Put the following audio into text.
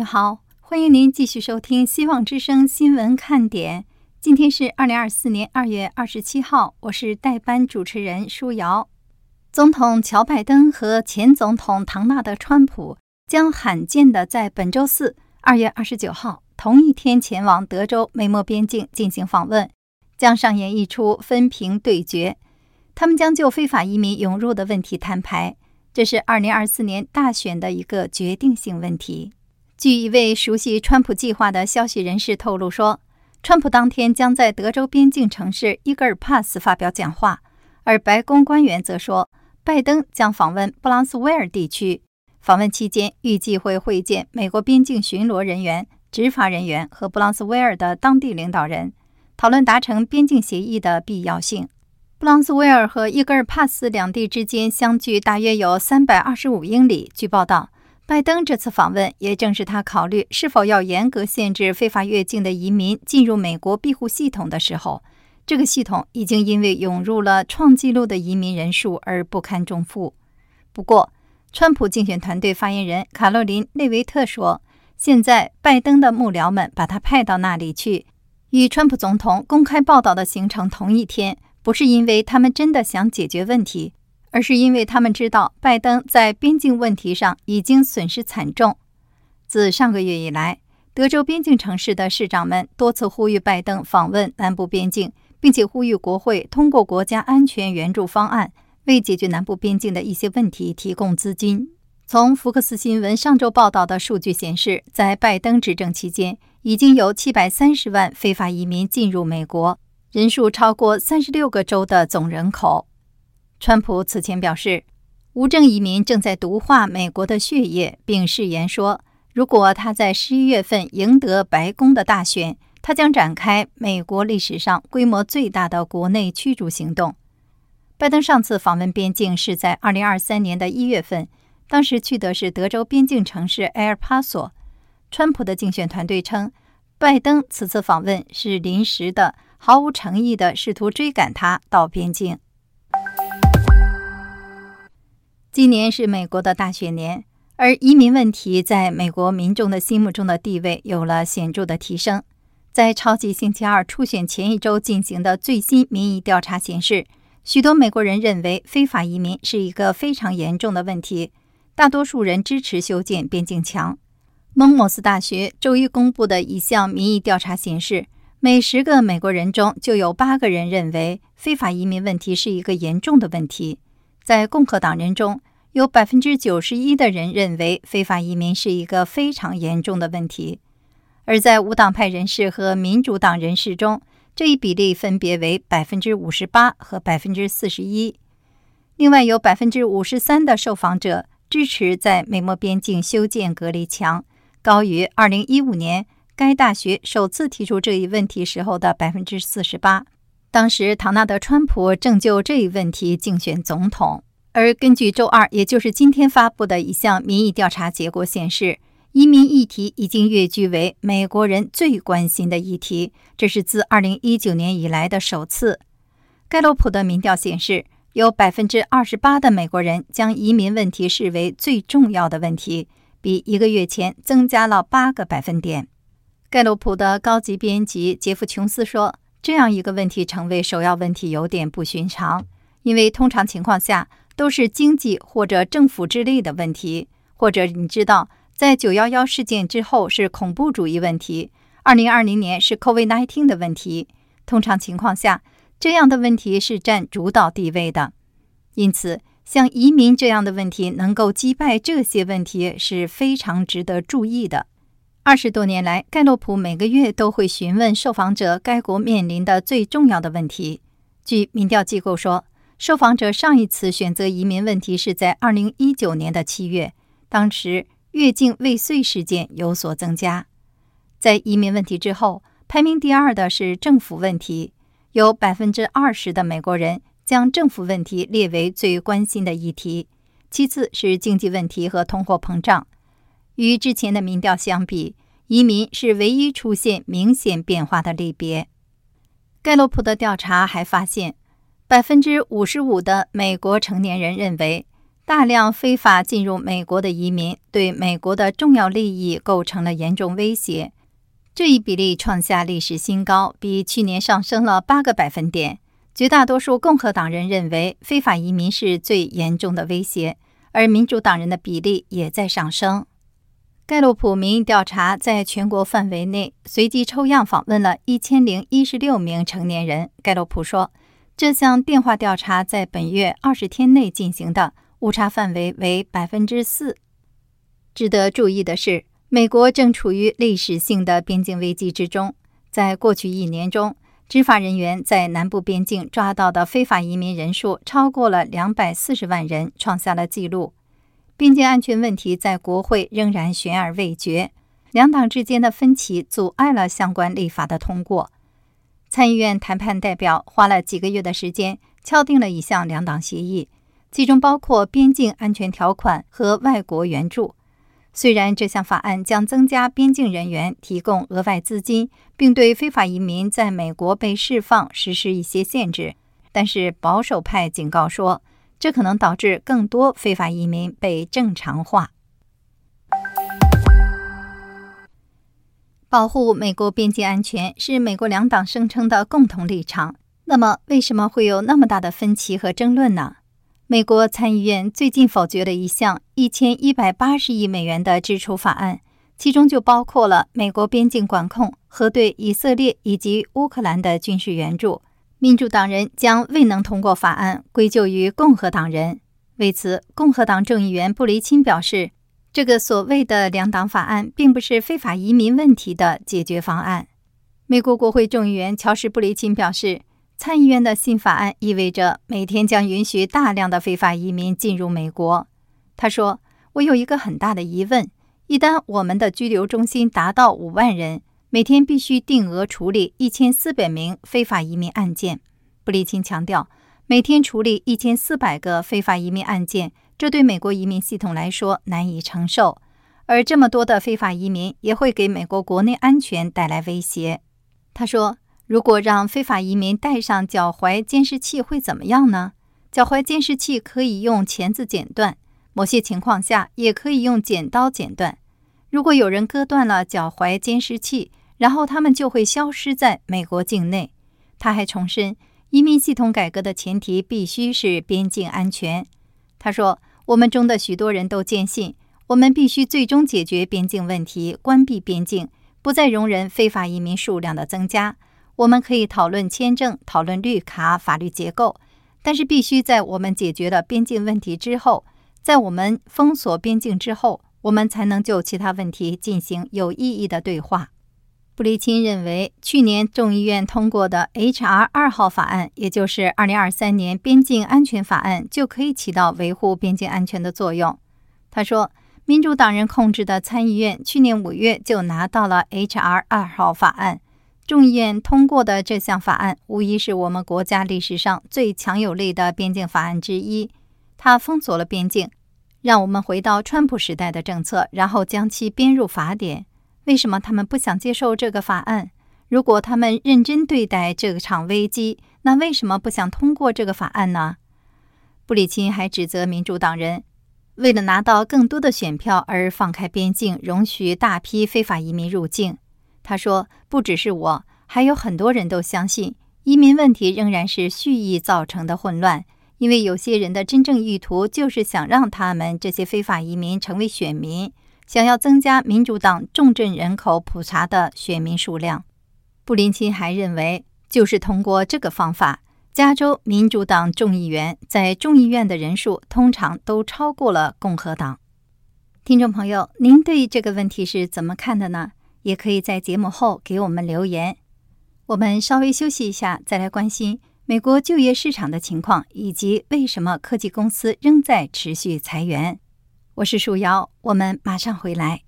友好，欢迎您继续收听《希望之声》新闻看点。今天是二零二四年二月二十七号，我是代班主持人舒瑶。总统乔拜登和前总统唐纳德·川普将罕见的在本周四二月二十九号同一天前往德州美墨边境进行访问，将上演一出分屏对决。他们将就非法移民涌入的问题摊牌，这是二零二四年大选的一个决定性问题。据一位熟悉川普计划的消息人士透露说，川普当天将在德州边境城市伊格尔帕斯发表讲话，而白宫官员则说，拜登将访问布朗斯威尔地区。访问期间，预计会会见美国边境巡逻人员、执法人员和布朗斯威尔的当地领导人，讨论达成边境协议的必要性。布朗斯威尔和伊格尔帕斯两地之间相距大约有三百二十五英里。据报道。拜登这次访问，也正是他考虑是否要严格限制非法越境的移民进入美国庇护系统的时候。这个系统已经因为涌入了创纪录的移民人数而不堪重负。不过，川普竞选团队发言人卡洛琳·内维特说：“现在拜登的幕僚们把他派到那里去，与川普总统公开报道的行程同一天，不是因为他们真的想解决问题。”而是因为他们知道拜登在边境问题上已经损失惨重。自上个月以来，德州边境城市的市长们多次呼吁拜登访问南部边境，并且呼吁国会通过国家安全援助方案，为解决南部边境的一些问题提供资金。从福克斯新闻上周报道的数据显示，在拜登执政期间，已经有七百三十万非法移民进入美国，人数超过三十六个州的总人口。川普此前表示，无证移民正在毒化美国的血液，并誓言说，如果他在十一月份赢得白宫的大选，他将展开美国历史上规模最大的国内驱逐行动。拜登上次访问边境是在二零二三年的一月份，当时去的是德州边境城市埃尔帕索。川普的竞选团队称，拜登此次访问是临时的、毫无诚意的，试图追赶他到边境。今年是美国的大选年，而移民问题在美国民众的心目中的地位有了显著的提升。在超级星期二初选前一周进行的最新民意调查显示，许多美国人认为非法移民是一个非常严重的问题，大多数人支持修建边境墙。蒙莫斯大学周一公布的一项民意调查显示，每十个美国人中就有八个人认为非法移民问题是一个严重的问题。在共和党人中，有百分之九十一的人认为非法移民是一个非常严重的问题；而在无党派人士和民主党人士中，这一比例分别为百分之五十八和百分之四十一。另外，有百分之五十三的受访者支持在美墨边境修建隔离墙，高于二零一五年该大学首次提出这一问题时候的百分之四十八。当时，唐纳德·川普正就这一问题竞选总统。而根据周二，也就是今天发布的一项民意调查结果显示，移民议题已经跃居为美国人最关心的议题，这是自2019年以来的首次。盖洛普的民调显示，有28%的美国人将移民问题视为最重要的问题，比一个月前增加了8个百分点。盖洛普的高级编辑杰夫·琼斯说。这样一个问题成为首要问题有点不寻常，因为通常情况下都是经济或者政府之类的问题，或者你知道，在九幺幺事件之后是恐怖主义问题，二零二零年是 COVID-19 的问题。通常情况下，这样的问题是占主导地位的。因此，像移民这样的问题能够击败这些问题是非常值得注意的。二十多年来，盖洛普每个月都会询问受访者该国面临的最重要的问题。据民调机构说，受访者上一次选择移民问题是在二零一九年的七月，当时越境未遂事件有所增加。在移民问题之后，排名第二的是政府问题，有百分之二十的美国人将政府问题列为最关心的议题，其次是经济问题和通货膨胀。与之前的民调相比，移民是唯一出现明显变化的类别。盖洛普的调查还发现，百分之五十五的美国成年人认为，大量非法进入美国的移民对美国的重要利益构成了严重威胁。这一比例创下历史新高，比去年上升了八个百分点。绝大多数共和党人认为非法移民是最严重的威胁，而民主党人的比例也在上升。盖洛普民意调查在全国范围内随机抽样访问了一千零一十六名成年人。盖洛普说，这项电话调查在本月二十天内进行的，误差范围为百分之四。值得注意的是。美国正处于历史性的边境危机之中。在过去一年中，执法人员在南部边境抓到的非法移民人数超过了两百四十万人，创下了纪录。边境安全问题在国会仍然悬而未决，两党之间的分歧阻碍了相关立法的通过。参议院谈判代表花了几个月的时间，敲定了一项两党协议，其中包括边境安全条款和外国援助。虽然这项法案将增加边境人员提供额外资金，并对非法移民在美国被释放实施一些限制，但是保守派警告说，这可能导致更多非法移民被正常化。保护美国边境安全是美国两党声称的共同立场。那么，为什么会有那么大的分歧和争论呢？美国参议院最近否决了一项一千一百八十亿美元的支出法案，其中就包括了美国边境管控和对以色列以及乌克兰的军事援助。民主党人将未能通过法案归咎于共和党人。为此，共和党众议员布雷钦表示，这个所谓的两党法案并不是非法移民问题的解决方案。美国国会众议员乔什·布雷钦表示。参议院的新法案意味着每天将允许大量的非法移民进入美国。他说：“我有一个很大的疑问：一旦我们的拘留中心达到五万人，每天必须定额处理一千四百名非法移民案件。”布里钦强调，每天处理一千四百个非法移民案件，这对美国移民系统来说难以承受。而这么多的非法移民也会给美国国内安全带来威胁。他说。如果让非法移民带上脚踝监视器会怎么样呢？脚踝监视器可以用钳子剪断，某些情况下也可以用剪刀剪断。如果有人割断了脚踝监视器，然后他们就会消失在美国境内。他还重申，移民系统改革的前提必须是边境安全。他说：“我们中的许多人都坚信，我们必须最终解决边境问题，关闭边境，不再容忍非法移民数量的增加。”我们可以讨论签证、讨论绿卡、法律结构，但是必须在我们解决了边境问题之后，在我们封锁边境之后，我们才能就其他问题进行有意义的对话。布里钦认为，去年众议院通过的 H.R. 二号法案，也就是二零二三年边境安全法案，就可以起到维护边境安全的作用。他说，民主党人控制的参议院去年五月就拿到了 H.R. 二号法案。众议院通过的这项法案，无疑是我们国家历史上最强有力的边境法案之一。它封锁了边境，让我们回到川普时代的政策，然后将其编入法典。为什么他们不想接受这个法案？如果他们认真对待这场危机，那为什么不想通过这个法案呢？布里钦还指责民主党人为了拿到更多的选票而放开边境，容许大批非法移民入境。他说：“不只是我，还有很多人都相信移民问题仍然是蓄意造成的混乱，因为有些人的真正意图就是想让他们这些非法移民成为选民，想要增加民主党重症人口普查的选民数量。”布林钦还认为，就是通过这个方法，加州民主党众议员在众议院的人数通常都超过了共和党。听众朋友，您对这个问题是怎么看的呢？也可以在节目后给我们留言。我们稍微休息一下，再来关心美国就业市场的情况，以及为什么科技公司仍在持续裁员。我是树妖，我们马上回来。